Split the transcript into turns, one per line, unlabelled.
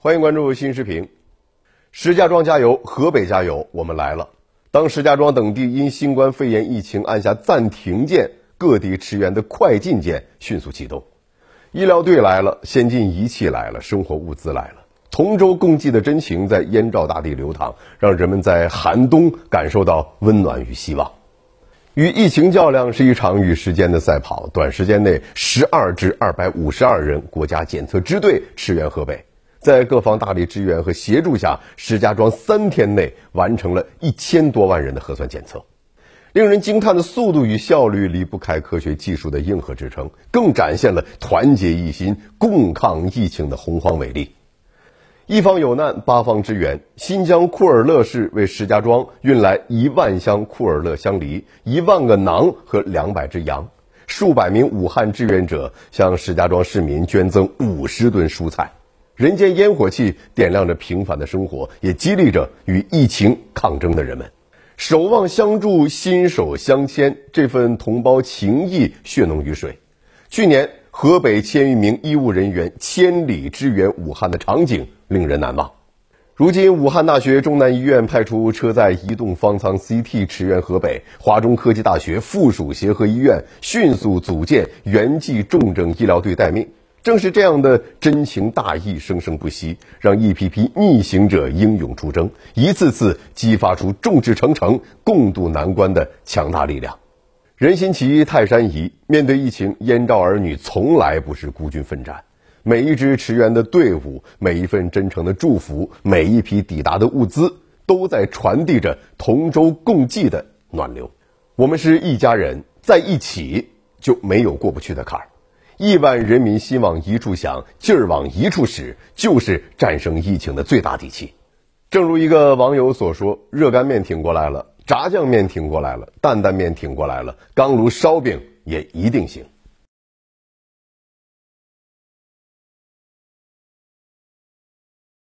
欢迎关注新视频。石家庄加油，河北加油，我们来了！当石家庄等地因新冠肺炎疫情按下暂停键，各地驰援的快进键迅速启动。医疗队来了，先进仪器来了，生活物资来了。同舟共济的真情在燕赵大地流淌，让人们在寒冬感受到温暖与希望。与疫情较量是一场与时间的赛跑，短时间内，十二支二百五十二人国家检测支队驰援河北。在各方大力支援和协助下，石家庄三天内完成了一千多万人的核酸检测。令人惊叹的速度与效率离不开科学技术的硬核支撑，更展现了团结一心、共抗疫情的洪荒伟力。一方有难，八方支援。新疆库尔勒市为石家庄运来一万箱库尔勒香梨、一万个馕和两百只羊。数百名武汉志愿者向石家庄市民捐赠五十吨蔬菜。人间烟火气点亮着平凡的生活，也激励着与疫情抗争的人们。守望相助，心手相牵，这份同胞情谊血浓于水。去年，河北千余名医务人员千里支援武汉的场景令人难忘。如今，武汉大学中南医院派出车载移动方舱 CT 驰援河北，华中科技大学附属协和医院迅速组建原济重症医疗队待命。正是这样的真情大义生生不息，让一批批逆行者英勇出征，一次次激发出众志成城、共度难关的强大力量。人心齐，泰山移。面对疫情，燕赵儿女从来不是孤军奋战。每一支驰援的队伍，每一份真诚的祝福，每一批抵达的物资，都在传递着同舟共济的暖流。我们是一家人，在一起就没有过不去的坎儿。亿万人民心往一处想，劲儿往一处使，就是战胜疫情的最大底气。正如一个网友所说：“热干面挺过来了，炸酱面挺过来了，担担面挺过来了，钢炉烧饼也一定行。”